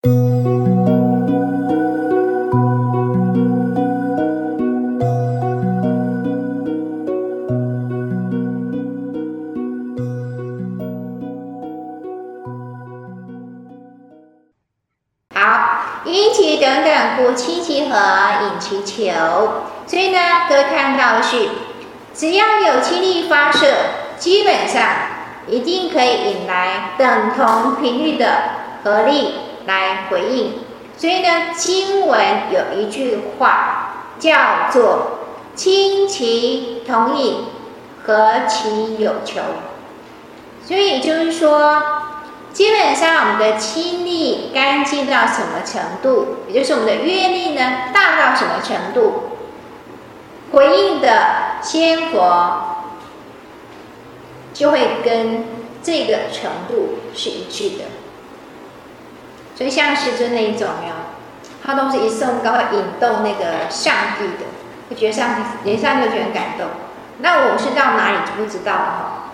阴其等等，故气其和，引其求。所以呢，各位看到的是，只要有气力发射，基本上一定可以引来等同频率的合力来回应。所以呢，经文有一句话叫做“亲其同引，和其有求”。所以就是说。基本上，我们的亲力干净到什么程度，也就是我们的阅历呢，大到什么程度，回应的仙佛就会跟这个程度是一致的。所以像师尊那一种哟，他都是一送高，引动那个上帝的，会觉得上帝连上帝都觉得很感动。那我是到哪里就不知道了哈。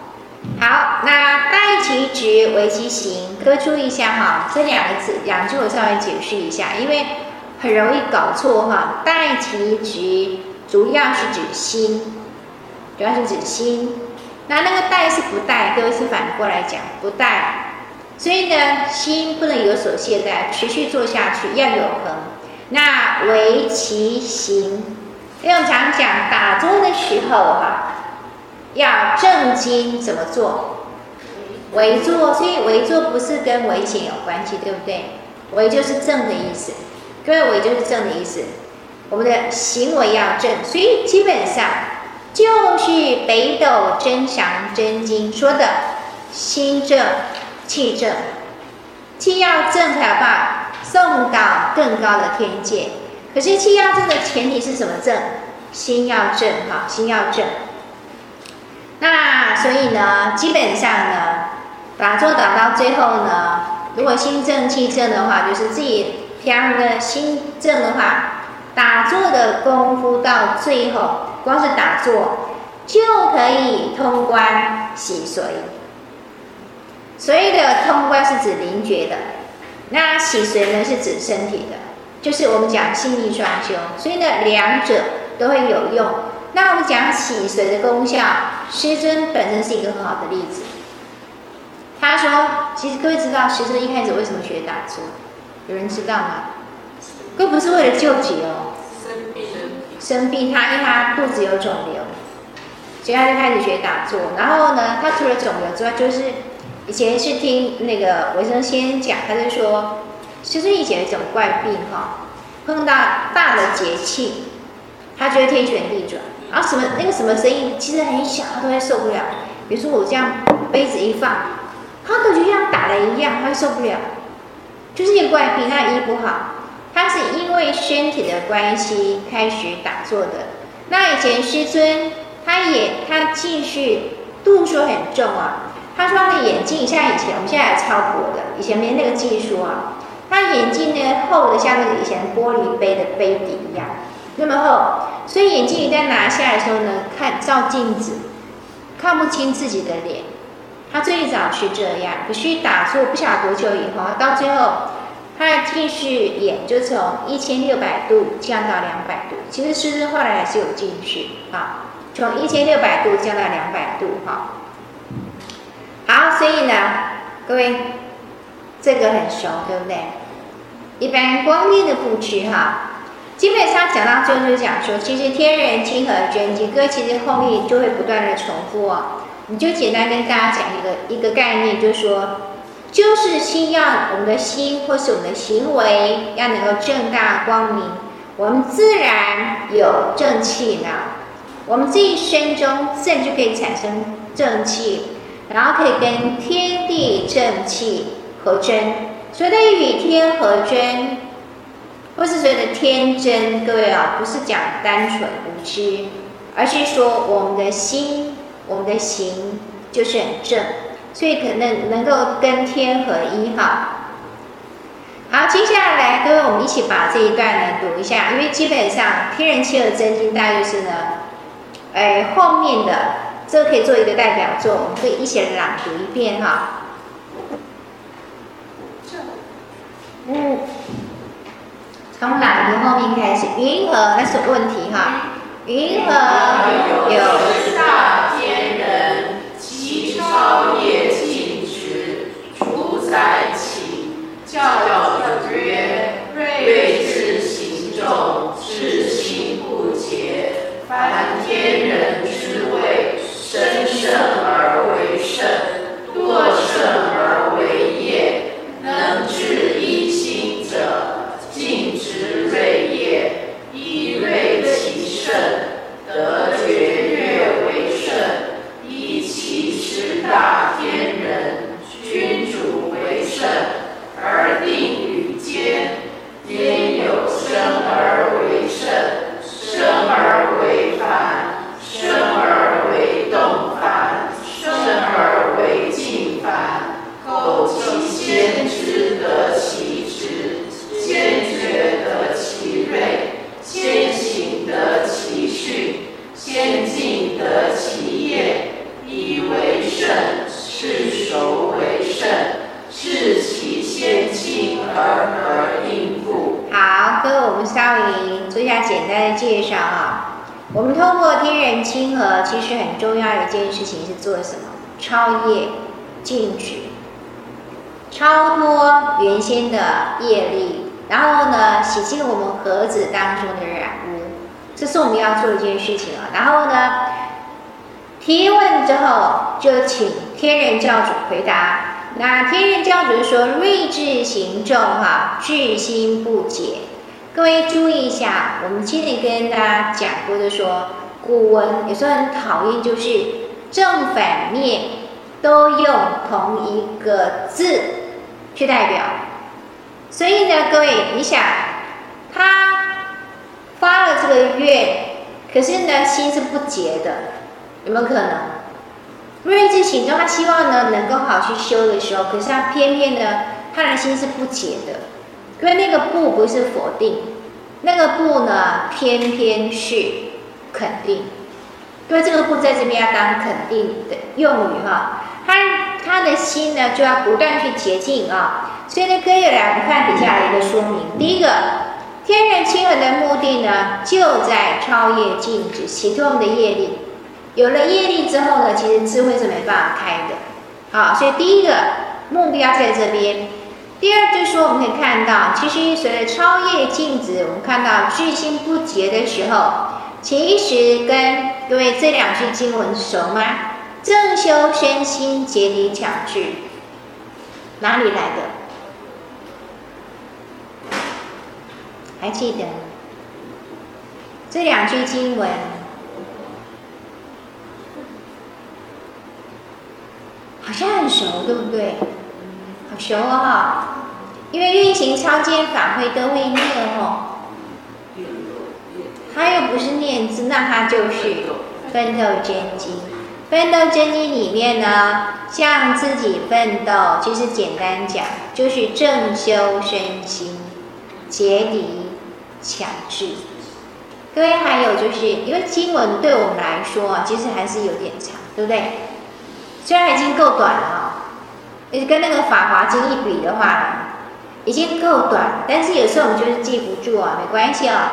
好，那待其质为其行，各位注意一下哈，这两个字两句我稍微解释一下，因为很容易搞错哈。待其质主要是指心，主要是指心。那那个待是不待，各位是反过来讲不待。所以呢，心不能有所懈怠，持续做下去要有恒。那为其行，因为我们常讲打坐的时候哈。要正经怎么做？为坐，所以为坐不是跟为前有关系，对不对？为就是正的意思，各位为就是正的意思。我们的行为要正，所以基本上就是北斗真祥真经说的心正、气正，气要正才有办法送到更高的天界。可是气要正的前提是什么正？心要正哈，心要正。那所以呢，基本上呢，打坐打到最后呢，如果心正气正的话，就是自己平常的心正的话，打坐的功夫到最后，光是打坐就可以通关洗髓。所谓的通关是指灵觉的，那洗髓呢是指身体的，就是我们讲心力双修，所以呢两者都会有用。那我们讲洗髓的功效，师尊本身是一个很好的例子。他说，其实各位知道师尊一开始为什么学打坐？有人知道吗？都不是为了救急哦，生病，生病他因为他肚子有肿瘤，所以他就开始学打坐。然后呢，他除了肿瘤之外，就是以前是听那个维生先生讲，他就说，师尊以前有一种怪病哈，碰到大的节气，他觉得天旋地转。然后什么那个什么声音其实很小，他都会受不了。比如说我这样杯子一放，他感觉像打了一样，他受不了。就是一个怪病，他医不好。他是因为身体的关系开始打坐的。那以前师尊他也他继续度数很重啊。他说他的眼镜像以前我们现在还超薄的，以前没那个技术啊。他眼镜呢厚的像那个以前玻璃杯的杯底一样。那么厚，所以眼镜一旦拿下来的时候呢，看照镜子，看不清自己的脸。他最早是这样，可是打坐不晓得多久以后，到最后，他的近视眼就从一千六百度降到两百度。其实师尊后来还是有近视啊，从一千六百度降到两百度哈。好，所以呢，各位，这个很熟，对不对？一般光电的布置哈。基本上讲到最后就讲说，其实天人亲和真经，歌其实后面就会不断的重复哦。你就简单跟大家讲一个一个概念，就是说，就是心要我们的心或是我们的行为要能够正大光明，我们自然有正气呢。我们这一生中自然就可以产生正气，然后可以跟天地正气合真，所以的与天合真。或是所谓的天真，各位啊，不是讲单纯无知，而是说我们的心、我们的行就是很正，所以可能能够跟天合一哈。好，接下来各位，我们一起把这一段呢读一下，因为基本上《天人亲和真经》大概就是呢，哎，后面的这个可以做一个代表作，我们可以一起来朗读一遍哈。嗯。从朗读后面开始？云何？那是问题哈。云何有大天人，其超业尽止，主宰起，教主曰：睿智行众，至心不竭，凡天人之谓，圣，视其先亲而而应故。好，各位，我们稍微做一下简单的介绍啊。我们通过天人亲和，其实很重要的一件事情是做什么？超业、尽止、超脱原先的业力，然后呢，洗净我们盒子当中的染污，这是我们要做一件事情啊。然后呢，提问之后就请天人教主回答。那天人教主说：“睿智行众，哈，智心不竭。”各位注意一下，我们今天跟大家讲过的说，古文有时候很讨厌，就是正反面都用同一个字去代表。所以呢，各位，你想，他发了这个愿，可是呢，心是不结的，有没有可能？睿智行众，他希望呢能够好去修的时候，可是他偏偏呢，他的心是不解的。因为那个不不是否定，那个不呢，偏偏是肯定。因为这个不在这边要当肯定的用语哈，他他的心呢就要不断去洁净啊。所以呢，可以来我们看底下的一个说明。第一个，天人亲和的目的呢，就在超业尽止，洗脱我们的业力。有了业力之后呢，其实智慧是没办法开的。好，所以第一个目标在这边。第二就是说，我们可以看到，其实随着超业尽止，我们看到智心不竭的时候，其实跟各位这两句经文熟吗？正修身心，竭敌强志，哪里来的？还记得这两句经文？好像很熟，对不对？好熟哦，因为运行超荐法会都会念哦。他又不是念字，那他就是奋斗真经。奋斗真经里面呢，向自己奋斗，其实简单讲就是正修身心，竭敌强志。各位还有就是，因为经文对我们来说，其实还是有点长，对不对？虽然已经够短了跟那个《法华经》一比的话，已经够短，但是有时候我们就是记不住啊，没关系啊。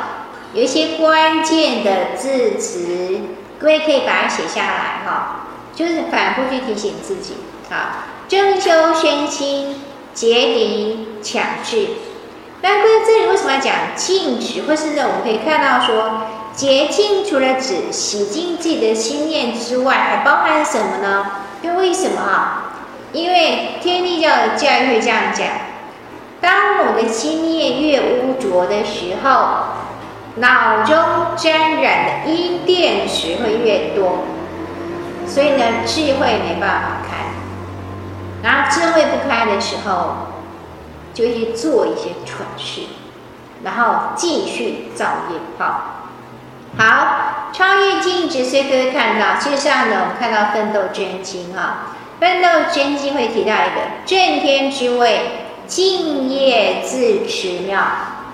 有一些关键的字词，各位可以把它写下来哈，就是反复去提醒自己啊。正修身心，竭敌强志。那各位这里为什么要讲禁止？或是呢，我们可以看到说，洁净除了指洗净自己的心念之外，还包含什么呢？因为为什么啊？因为天地教的教育会这样讲：当我们的心念越污浊的时候，脑中沾染的阴电池会越多，所以呢，智慧没办法开。然后智慧不开的时候，就去做一些蠢事，然后继续造业报。好，超业尽止，所以可以看到，事实上呢，我们看到《奋斗真经》哈。奋斗真经会提到一个正天之位，敬业自持妙，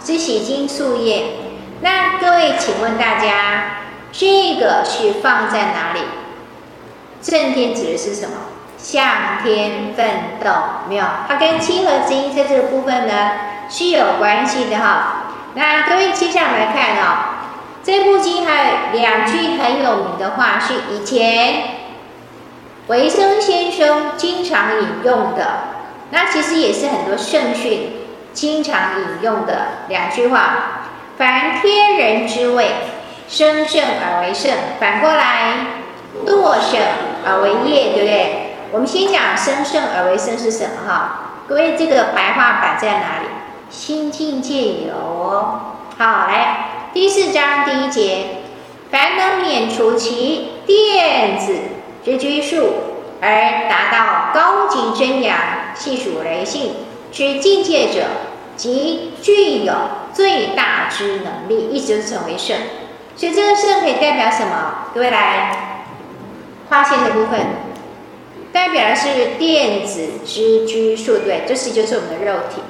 是洗净宿业。那各位，请问大家，这个是放在哪里？正天指的是什么？向天奋斗妙，它跟七和之音在这个部分呢是有关系的哈。那各位接下来看哦，这部经还有两句很有名的话，是以前维生先生经常引用的。那其实也是很多圣训经常引用的两句话：凡天人之谓，生圣而为圣；反过来，堕圣而为业，对不对？我们先讲生圣而为圣是什么？哈，各位，这个白话版在哪里？新境界有，好，来第四章第一节，凡能免除其电子之拘束，而达到高级真阳、细数人性之境界者，即具有最大之能力，一直成为圣。所以这个圣可以代表什么？各位来，划线的部分，代表的是电子之拘束，对，这是就是我们的肉体。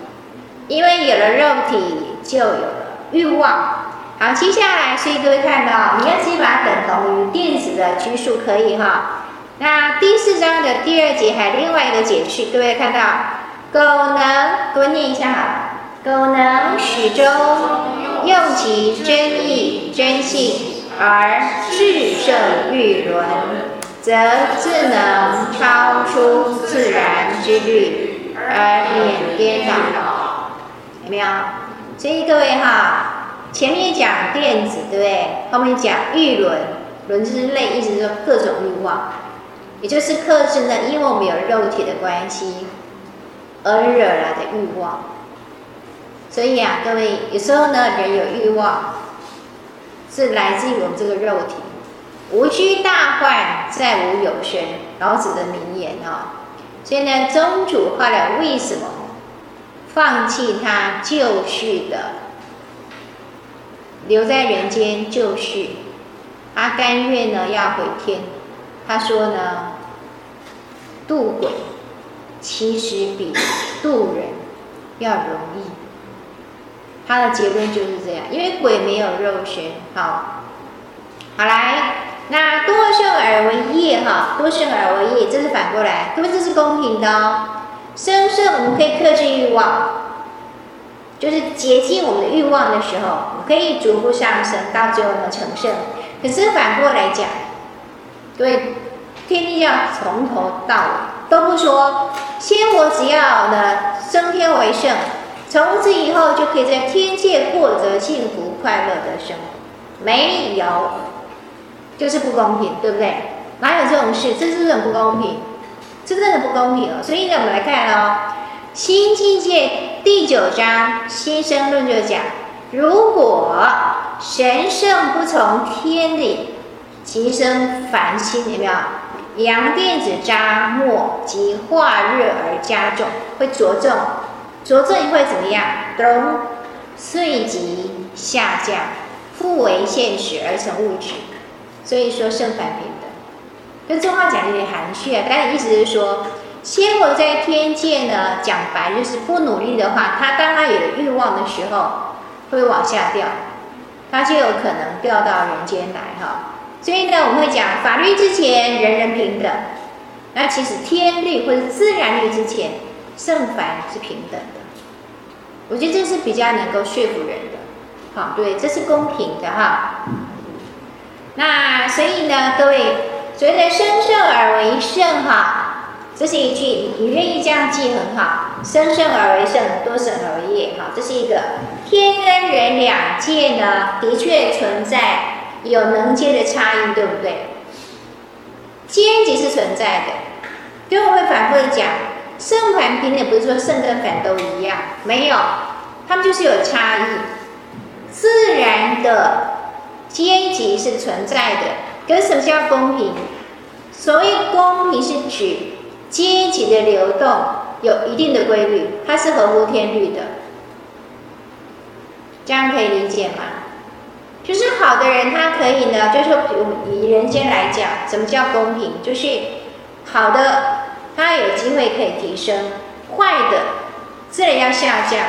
因为有了肉体，就有了欲望。好，接下来，所以各位看到，你要先把它等同于电子的拘束，可以哈。那第四章的第二节还有另外一个解释，各位看到，苟能，各位念一下好了，苟能始终用其真意真性而制胜欲轮，则自能超出自然之律，而免颠倒。有没有？所以各位哈，前面讲电子，对不对？后面讲欲轮，轮之类，意思是说各种欲望，也就是克制呢，因为我们有肉体的关系而惹来的欲望。所以啊，各位有时候呢，人有欲望是来自于我们这个肉体。无需大患，再无有生，老子的名言哦。所以呢，宗主后来为什么？放弃他旧世的，留在人间就绪，他甘愿呢要回天。他说呢，渡鬼其实比渡人要容易。他的结论就是这样，因为鬼没有肉身。好，好来，那多生而为业哈，多生而为业，这是反过来，各位这是公平的哦。生圣，我们可以克制欲望，就是接近我们的欲望的时候，可以逐步上升，到最后呢成圣。可是反过来讲，对，天地要从头到尾都不说，先我只要呢升天为圣，从此以后就可以在天界获得幸福快乐的生活。没有，就是不公平，对不对？哪有这种事？这是很不公平。这真的不公平哦，所以呢，我们来看哦，《新境界》第九章《新生论》就讲：如果神圣不从天理即生凡心，有没有？阳电子渣没及化热而加重，会着重，着重会怎么样？都随即下降，复为现实而成物质。所以说，圣凡平等。跟这话讲有点含蓄啊，但是意思是说，仙佛在天界呢，讲白就是不努力的话，他当他有欲望的时候，会往下掉，他就有可能掉到人间来哈。所以呢，我们会讲法律之前人人平等，那其实天律或者自然律之前，圣凡是平等的。我觉得这是比较能够说服人的，好，对，这是公平的哈。那所以呢，各位。所以呢，生圣而为圣哈，这是一句，你愿意这样记很好。生圣而为圣，多生而为业哈，这是一个天跟人两界呢，的确存在有能阶的差异，对不对？阶级是存在的，所以我会反复的讲，圣凡平等不是说圣跟凡都一样，没有，他们就是有差异。自然的阶级是存在的。跟什么叫公平？所谓公平是指阶级的流动有一定的规律，它是合乎天律的。这样可以理解吗？就是好的人，他可以呢，就是说，以人间来讲，什么叫公平？就是好的，他有机会可以提升；坏的，自然要下降。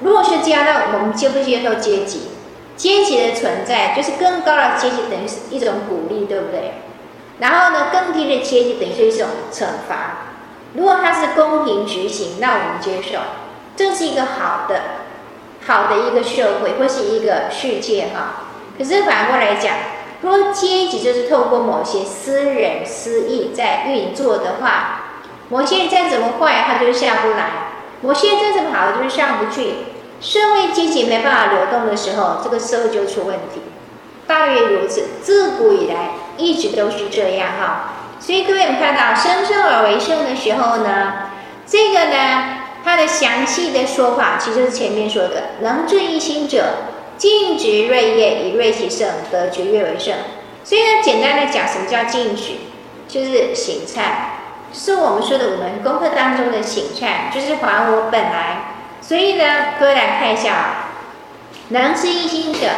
如果是这样，那我们接不接受阶级？阶级的存在就是更高的阶级等于是一种鼓励，对不对？然后呢，更低的阶级等于是一种惩罚。如果它是公平执行，那我们接受，这是一个好的好的一个社会或是一个世界哈。可是反过来讲，如果阶级就是透过某些私人私意在运作的话，某些人再怎么坏，他就下不来；某些人再怎么好，就是上不去。社会阶级没办法流动的时候，这个社会就出问题。大约如此，自古以来一直都是这样哈。所以各位，我们看到生生而为圣的时候呢，这个呢，它的详细的说法其实是前面说的：能治一心者，尽执锐业，以锐其胜，得绝月为胜。所以呢，简单的讲，什么叫尽执？就是行善，是我们说的我们功课当中的行善，就是还我本来。所以呢，各位来看一下啊，能治一心者。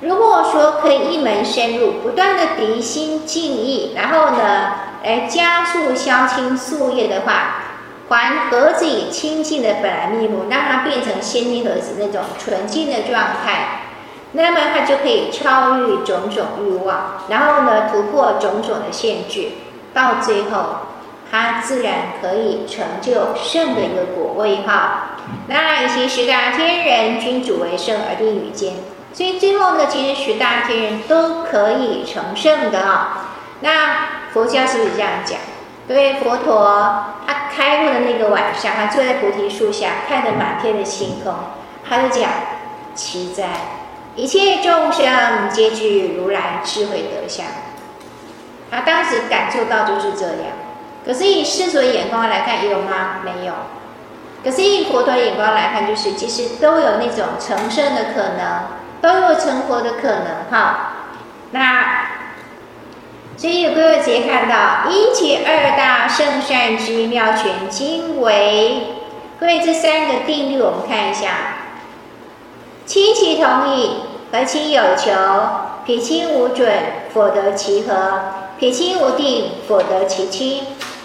如果说可以一门深入，不断的涤心净意，然后呢，来加速消清宿业的话，还盒子以清净的本来面目，让它变成鲜金盒子那种纯净的状态，那么它就可以超越种种欲望，然后呢，突破种种的限制，到最后，它自然可以成就圣的一个果位哈。那以其十大天人君主为圣而定于间。所以最后呢，其实十大天人都可以成圣的啊、那佛教是不是这样讲？对，佛陀他开悟的那个晚上，他坐在菩提树下，看着满天的星空，他就讲：奇哉，一切众生皆具如来智慧德相。他当时感受到就是这样。可是以世俗的眼光来看，有吗？没有。可是以佛陀的眼光来看，就是其实都有那种成圣的可能。都有成佛的可能哈，那所以各位直接看到一切二大圣善之妙全经为，各位这三个定律我们看一下：亲其同意，和亲有求；脾亲无准，否得其和；脾亲无定，否得其亲。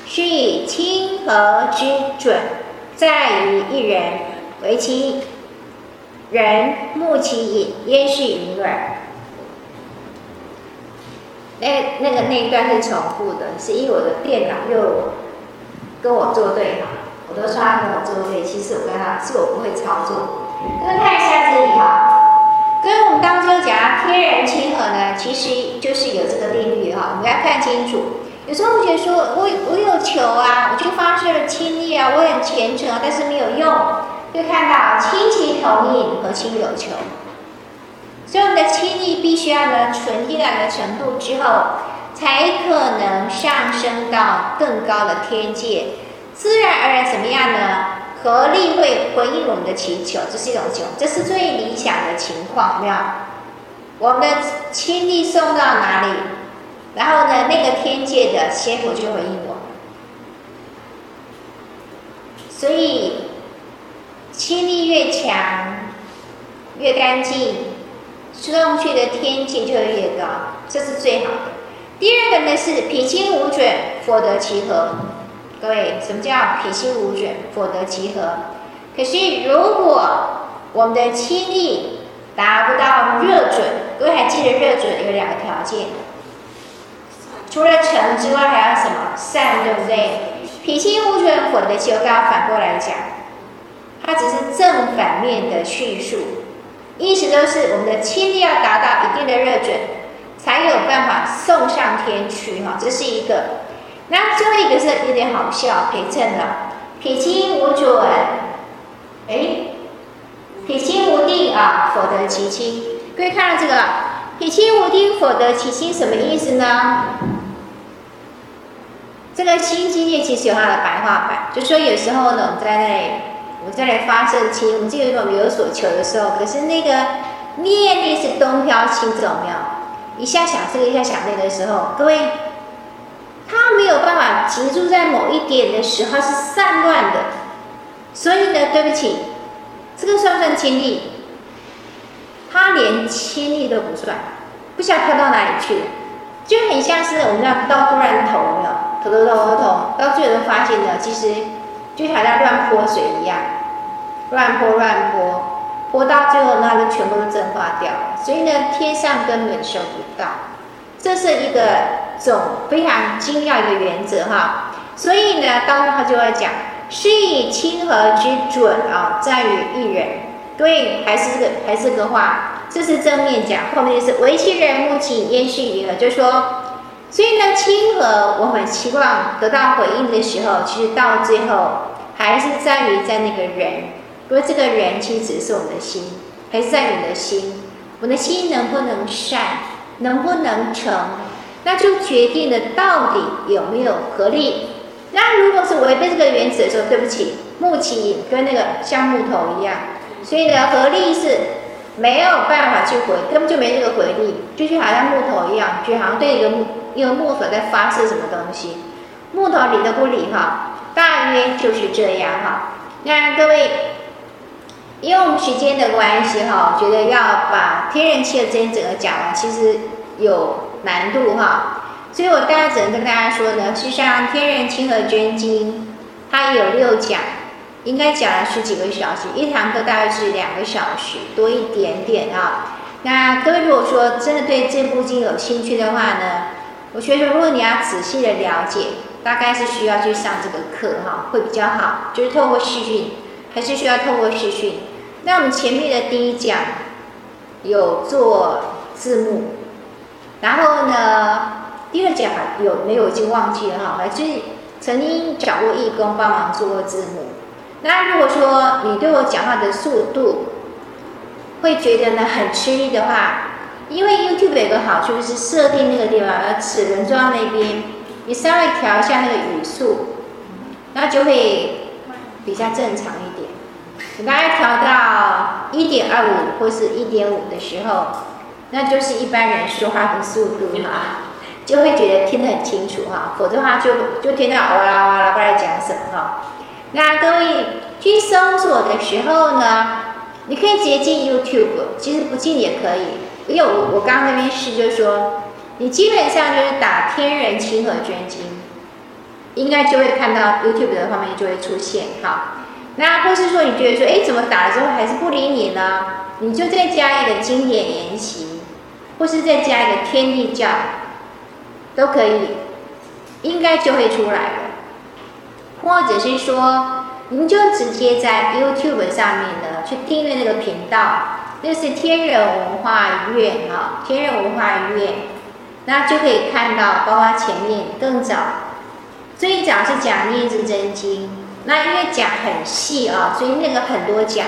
是以亲和之准，在于一人为其。人慕其饮，焉是饮耳？那那个那一段是重复的，是因为我的电脑又跟我作对哈，我都说他跟我作对，其实我跟他是我不会操作。各位看一下这里哈，跟我们当中讲天人亲和呢，其实就是有这个定律哈，我们要看清楚。有时候我觉得说我我有求啊，我就发出了亲力啊，我很虔诚啊，但是没有用。就看到亲其同饮，和亲有求，所以我们的亲力必须要呢纯天然的程度之后，才可能上升到更高的天界，自然而然怎么样呢？合力会回应我们的祈求，这是一种求，这是最理想的情况，有没有？我们的亲力送到哪里，然后呢，那个天界的仙佛就回应我，所以。亲力越强，越干净，送去的天界就越高，这是最好的。第二个呢是脾亲无准，否得其和。各位，什么叫脾亲无准，否得其和？可是如果我们的亲力达不到热准，各位还记得热准有两个条件，除了诚之外，还要什么？善，对不对？脾亲无准，否得其和。刚刚反过来讲。它只是正反面的叙述，意思就是我们的亲力要达到一定的热准，才有办法送上天去哈。这是一个。那最后一个是有点好笑，陪衬的，脾清无准，哎，脾清无定啊，否得其亲。各位看到这个，脾清无定，否得其亲，什么意思呢？这个心经念其实有它的白话版，就说有时候呢，我们在那里。我再来发圣心，我们就有一种有所求的时候，可是那个念力是东飘西走，没有？一下想这个，一下想那个的时候，各位，他没有办法集中在某一点的时候，是散乱的。所以呢，对不起，这个算不算亲力？他连亲力都不算，不晓得飘到哪里去了，就很像是我们要到突然头，有没有？头头头头头，到最后发现呢，其实。就好像乱泼水一样，乱泼乱泼，泼到最后，那就全部都蒸发掉了。所以呢，天上根本收不到，这是一个种非常精要的原则哈。所以呢，当中他就会讲，是以亲和之准啊，在于一人。对还是这个还是这个话，这是正面讲，后面就是为其人目己焉须云何，就说，所以呢，亲和我们期望得到回应的时候，其实到最后还是在于在那个人，不过这个人其实只是我们的心，还是在你的心，我的心能不能善，能不能成，那就决定了到底有没有合力。那如果是违背这个原则的时候，对不起，木其影跟那个像木头一样，所以呢，合力是没有办法去回，根本就没这个回力，就是好像木头一样，就好像对一个木一个木头在发射什么东西，木头理都不理哈，大约就是这样哈。那各位，因为我们时间的关系哈，我觉得要把天然气的真经整个讲完，其实有难度哈。所以我大概只能跟大家说呢，实际上《天然亲和真经》它有六讲，应该讲了十几个小时，一堂课大概是两个小时多一点点啊。那各位如果说真的对这部经有兴趣的话呢，我觉得如果你要仔细的了解，大概是需要去上这个课哈，会比较好，就是透过视讯，还是需要透过视讯。那我们前面的第一讲有做字幕，然后呢，第二讲有没有已经忘记了哈？还是曾经找过义工帮忙做过字幕。那如果说你对我讲话的速度会觉得呢很吃力的话，因为 YouTube 有个好处就是设定那个地方，而齿轮装那边，你稍微调一下那个语速，那就会比较正常一点。你大概调到一点二五或是一点五的时候，那就是一般人说话的速度哈。就会觉得听得很清楚哈，否则的话就就听到哇啦哇啦不知道讲什么哈。那各位去搜索的时候呢，你可以直接进 YouTube，其实不进也可以。因为我我刚刚那边试就是说，你基本上就是打“天人亲和捐精”，应该就会看到 YouTube 的画面就会出现哈。那或是说你觉得说，哎，怎么打了之后还是不理你呢？你就再加一个经典研习，或是再加一个天地教。都可以，应该就会出来了。或者是说，您就直接在 YouTube 上面呢去订阅那个频道，那是天人文化院啊，天人文化院，那就可以看到，包括前面更早，最早是讲《廿字真经》，那因为讲很细啊，所以那个很多讲。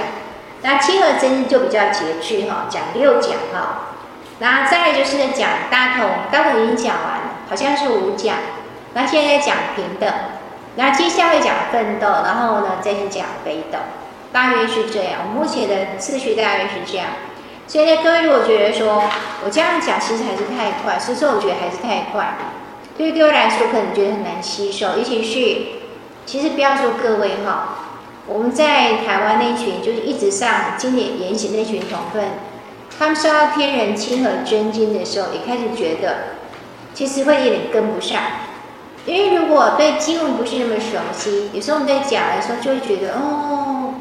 那亲和真经就比较节制哈，讲六讲哈。然后再就是讲大同，大同已经讲完了。好像是五讲，那现在讲平等，那接下来讲奋斗，然后呢再去讲北斗，大约是这样。目前的次序大约是这样。所以呢，各位如果觉得说我这样讲其实还是太快，所以说我觉得还是太快，对于各位来说可能觉得很难吸收。尤其是，其实不要说各位哈，我们在台湾那群就是一直上经典研习那群同分，他们上到天人亲和真经的时候，也开始觉得。其实会有点跟不上，因为如果对经文不是那么熟悉，有时候我们在讲的时候就会觉得哦，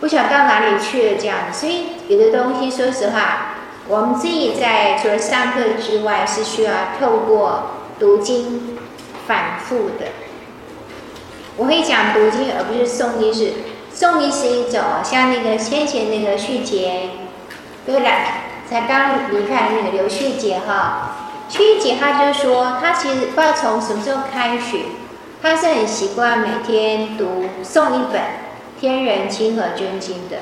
不晓得到哪里去了这样子。所以有的东西，说实话，我们自己在除了上课之外，是需要透过读经反复的。我会讲读经，而不是诵经。是诵经是一种，像那个先前那个续节，对了，才刚离开那个刘续节哈。曲姐她就说，她其实不知道从什么时候开始，她是很习惯每天读诵一本《天人亲和真经》的，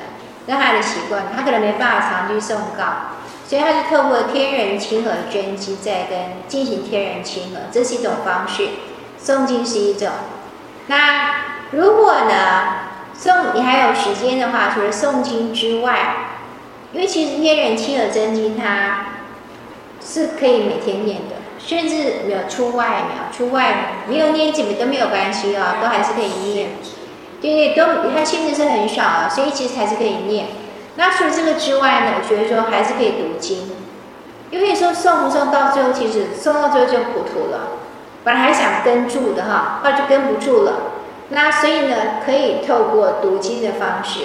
那她的习惯，她可能没办法常去诵誥，所以她就透过《天人亲和真经》在跟进行天人亲和，这是一种方式。诵经是一种。那如果呢，诵你还有时间的话，除了诵经之外，因为其实《天人亲和真经》它。是可以每天念的，甚至没有出外，没有出外，没有念几本都没有关系啊，都还是可以念。对对，都它限制是很少啊，所以其实还是可以念。那除了这个之外呢，我觉得说还是可以读经，因为说诵不诵到最后，其实诵到最后就糊涂了。本来还想跟住的哈，后来就跟不住了。那所以呢，可以透过读经的方式，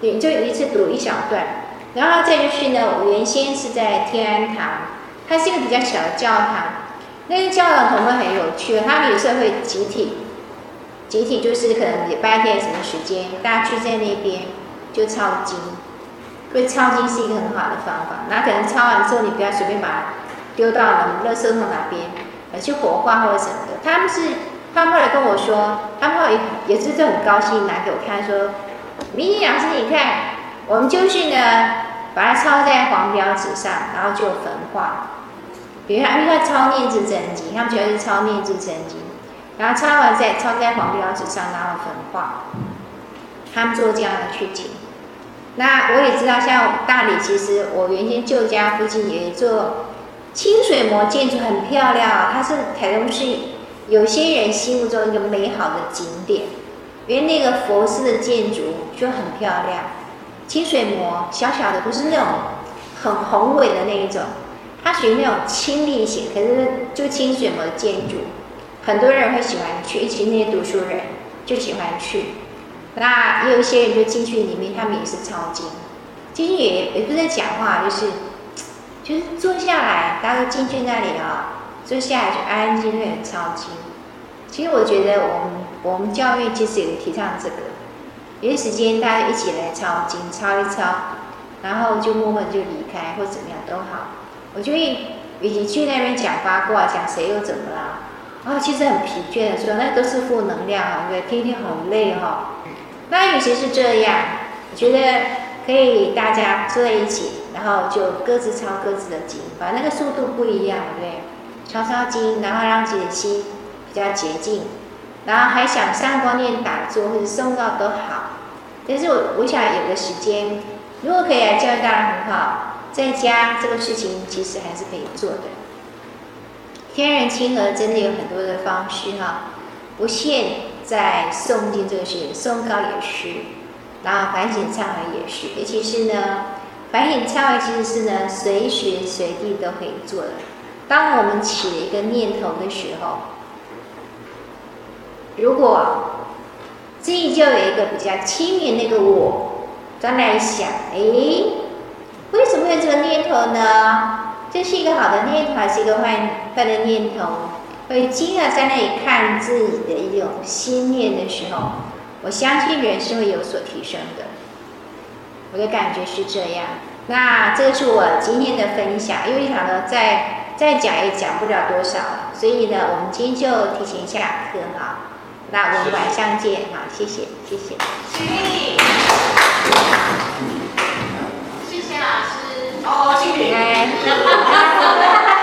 你就一次读一小段。然后再就是呢，我原先是在天安堂。它是一个比较小的教堂，那个教堂同奋很有趣，他们有时候会集体，集体就是可能礼拜天什么时间，大家聚在那边，就抄经。因为抄经是一个很好的方法。那可能抄完之后，你不要随便把它丢到了垃圾桶哪边，呃，去火化或者什么的。他们是，他们后来跟我说，他们后来也是就很高兴拿给我看，说：“明尼老师，你看，我们就是呢，把它抄在黄标纸上，然后就焚化。比如他们要抄念字真经，他们主要是抄念字真经，然后抄完再抄在黄标纸上，然后焚化。他们做这样的事情。”那我也知道，像大理，其实我原先旧家附近有一座清水模建筑，很漂亮。它是台东市有些人心目中一个美好的景点，因为那个佛寺的建筑就很漂亮。清水模小小的，不是那种很宏伟的那一种，它属于那种亲历型，可是就清水模的建筑，很多人会喜欢去，一起那些读书人就喜欢去。那也有一些人就进去里面，他们也是抄经，进去也也不在讲话，就是就是坐下来，大家都进去那里啊、坐下来就安安静静的抄经。其实我觉得我们我们教育其实也提倡这个，有些时间大家一起来抄经，抄一抄，然后就默默就离开或怎么样都好。我就会与其去那边讲八卦，讲谁又怎么了，啊，其实很疲倦的，说那都是负能量啊，对，天天很累哈。那与其是这样，我觉得可以大家坐在一起，然后就各自抄各自的经，反正那个速度不一样，对不对？抄抄经，然后让自己的心比较洁净，然后还想上光念打坐或者诵誥都好。但是我我想有个时间，如果可以来教育，当然很好。在家这个事情其实还是可以做的。天人亲和真的有很多的方式哈，不限。在诵经这个事情，诵誥也是，然后反省忏悔也是，尤其是呢，反省忏悔其实是呢，随时随地都可以做的。当我们起了一个念头的时候，如果自己就有一个比较轻盈的那个我，再来想，哎，为什么会有这个念头呢？这是一个好的念头，还是一个坏坏的念头？会经常在那里看自己的一种心念的时候，我相信人是会有所提升的。我的感觉是这样。那这是我今天的分享，因为想呢，再再讲也讲不了多少，所以呢，我们今天就提前下课哈。那我们晚上见哈，谢谢谢谢。谢谢哦，千哦唔好。